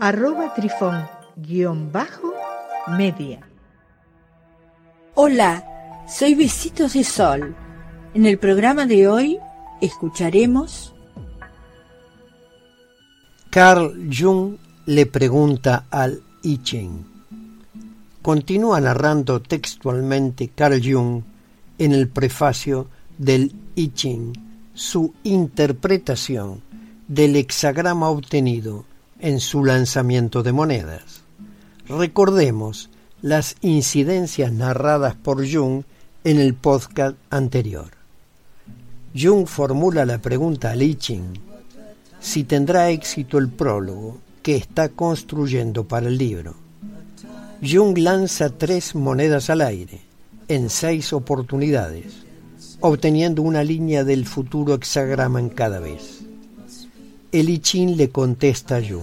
arroba trifón guion bajo media. Hola, soy Besitos de Sol. En el programa de hoy escucharemos... Carl Jung le pregunta al I Ching. Continúa narrando textualmente Carl Jung en el prefacio del I Ching su interpretación del hexagrama obtenido en su lanzamiento de monedas. Recordemos las incidencias narradas por Jung en el podcast anterior. Jung formula la pregunta a Li Ching si tendrá éxito el prólogo que está construyendo para el libro. Jung lanza tres monedas al aire en seis oportunidades, obteniendo una línea del futuro hexagrama en cada vez. El I Ching le contesta a.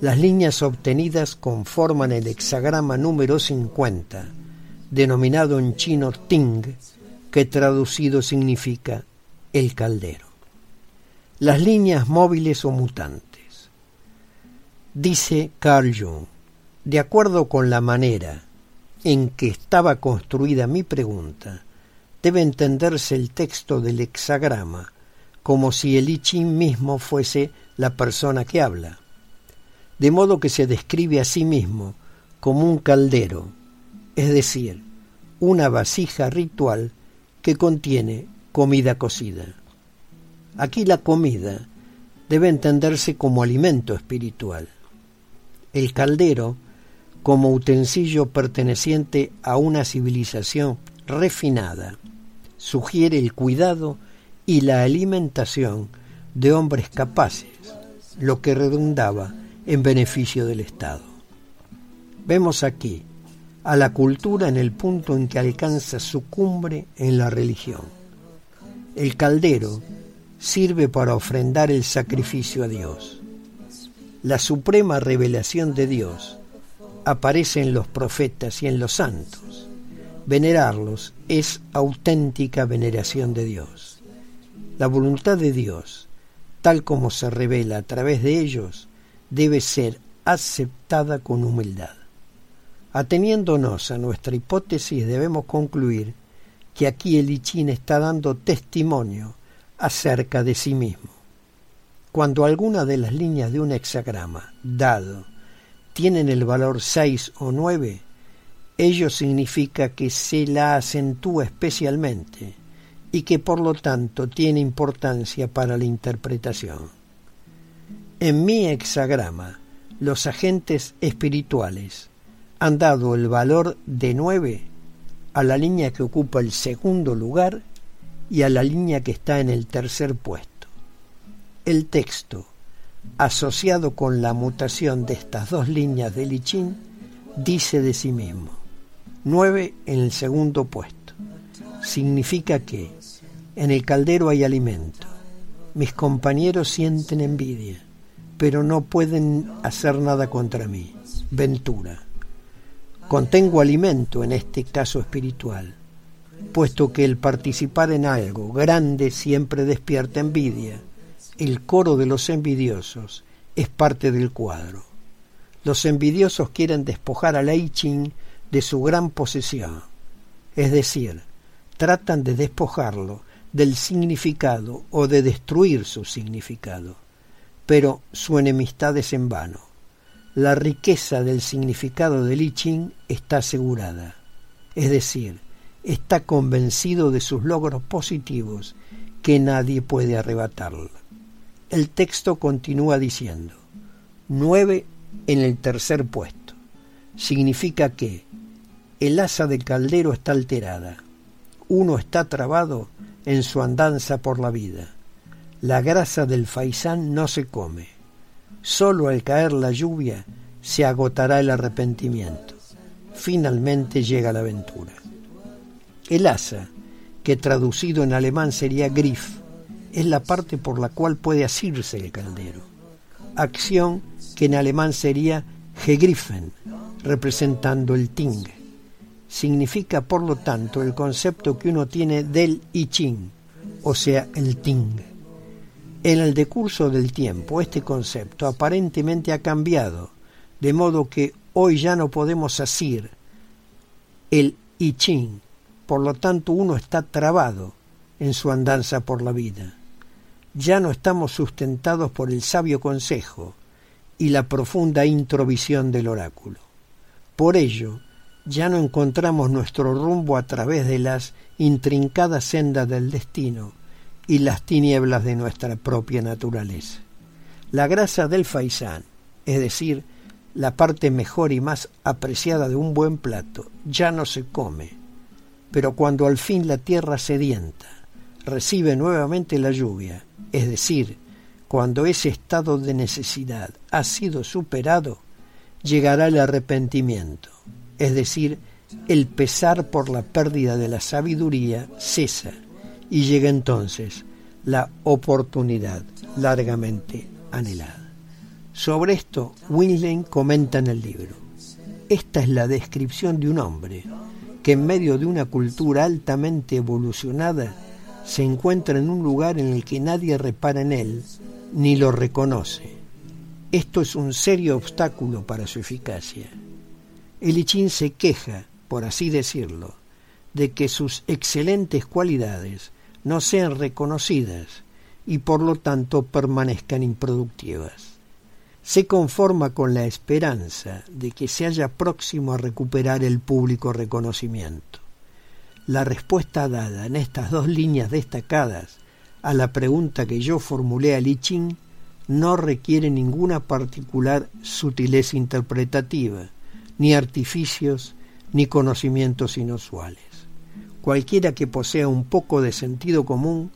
Las líneas obtenidas conforman el hexagrama número 50, denominado en chino Ting, que traducido significa el caldero. Las líneas móviles o mutantes. Dice Carl Jung, de acuerdo con la manera en que estaba construida mi pregunta, debe entenderse el texto del hexagrama como si el I mismo fuese la persona que habla, de modo que se describe a sí mismo como un caldero, es decir, una vasija ritual que contiene comida cocida. Aquí la comida debe entenderse como alimento espiritual. El caldero, como utensilio perteneciente a una civilización refinada, sugiere el cuidado y la alimentación de hombres capaces, lo que redundaba en beneficio del Estado. Vemos aquí a la cultura en el punto en que alcanza su cumbre en la religión. El caldero sirve para ofrendar el sacrificio a Dios. La suprema revelación de Dios aparece en los profetas y en los santos. Venerarlos es auténtica veneración de Dios. La voluntad de Dios, tal como se revela a través de ellos, debe ser aceptada con humildad. Ateniéndonos a nuestra hipótesis, debemos concluir que aquí el Ichín está dando testimonio acerca de sí mismo. Cuando alguna de las líneas de un hexagrama dado tienen el valor 6 o 9, ello significa que se la acentúa especialmente y que por lo tanto tiene importancia para la interpretación. En mi hexagrama, los agentes espirituales han dado el valor de 9 a la línea que ocupa el segundo lugar y a la línea que está en el tercer puesto. El texto, asociado con la mutación de estas dos líneas de Lichín, dice de sí mismo, 9 en el segundo puesto significa que en el caldero hay alimento. Mis compañeros sienten envidia, pero no pueden hacer nada contra mí. Ventura. Contengo alimento en este caso espiritual, puesto que el participar en algo grande siempre despierta envidia. El coro de los envidiosos es parte del cuadro. Los envidiosos quieren despojar a Lei Ching de su gran posesión, es decir, tratan de despojarlo del significado o de destruir su significado. Pero su enemistad es en vano. La riqueza del significado de Li Ching está asegurada. Es decir, está convencido de sus logros positivos que nadie puede arrebatarle. El texto continúa diciendo, nueve en el tercer puesto. Significa que el asa del caldero está alterada, uno está trabado en su andanza por la vida. La grasa del faisán no se come. Solo al caer la lluvia se agotará el arrepentimiento. Finalmente llega la aventura. El asa, que traducido en alemán sería Griff, es la parte por la cual puede asirse el caldero. Acción que en alemán sería Gegriffen, representando el Ting. Significa, por lo tanto, el concepto que uno tiene del I Ching, o sea, el Ting. En el decurso del tiempo, este concepto aparentemente ha cambiado, de modo que hoy ya no podemos asir el I Ching, por lo tanto uno está trabado en su andanza por la vida. Ya no estamos sustentados por el sabio consejo y la profunda introvisión del oráculo. Por ello, ya no encontramos nuestro rumbo a través de las intrincadas sendas del destino y las tinieblas de nuestra propia naturaleza. La grasa del faisán, es decir, la parte mejor y más apreciada de un buen plato, ya no se come, pero cuando al fin la tierra sedienta recibe nuevamente la lluvia, es decir, cuando ese estado de necesidad ha sido superado, llegará el arrepentimiento, es decir, el pesar por la pérdida de la sabiduría cesa y llega entonces la oportunidad largamente anhelada. Sobre esto, Winlen comenta en el libro, esta es la descripción de un hombre que en medio de una cultura altamente evolucionada se encuentra en un lugar en el que nadie repara en él ni lo reconoce. Esto es un serio obstáculo para su eficacia. El Ichín se queja, por así decirlo, de que sus excelentes cualidades no sean reconocidas y por lo tanto permanezcan improductivas. Se conforma con la esperanza de que se haya próximo a recuperar el público reconocimiento. La respuesta dada en estas dos líneas destacadas a la pregunta que yo formulé a Li Ching no requiere ninguna particular sutileza interpretativa, ni artificios, ni conocimientos inusuales. Cualquiera que posea un poco de sentido común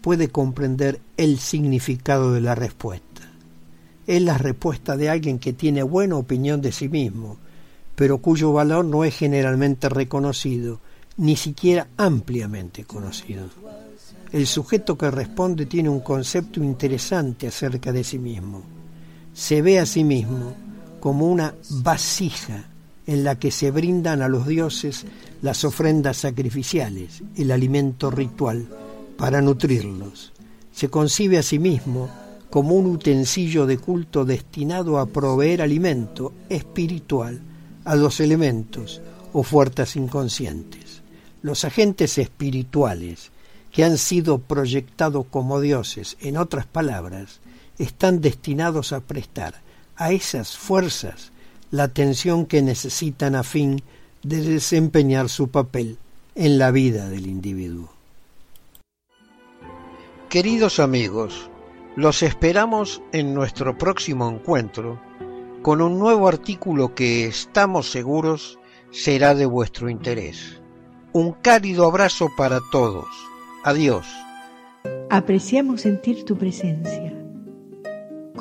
puede comprender el significado de la respuesta. Es la respuesta de alguien que tiene buena opinión de sí mismo, pero cuyo valor no es generalmente reconocido, ni siquiera ampliamente conocido. El sujeto que responde tiene un concepto interesante acerca de sí mismo. Se ve a sí mismo como una vasija en la que se brindan a los dioses las ofrendas sacrificiales, el alimento ritual, para nutrirlos. Se concibe a sí mismo como un utensilio de culto destinado a proveer alimento espiritual a los elementos o fuerzas inconscientes. Los agentes espirituales que han sido proyectados como dioses, en otras palabras, están destinados a prestar a esas fuerzas la atención que necesitan a fin de desempeñar su papel en la vida del individuo. Queridos amigos, los esperamos en nuestro próximo encuentro con un nuevo artículo que estamos seguros será de vuestro interés. Un cálido abrazo para todos. Adiós. Apreciamos sentir tu presencia.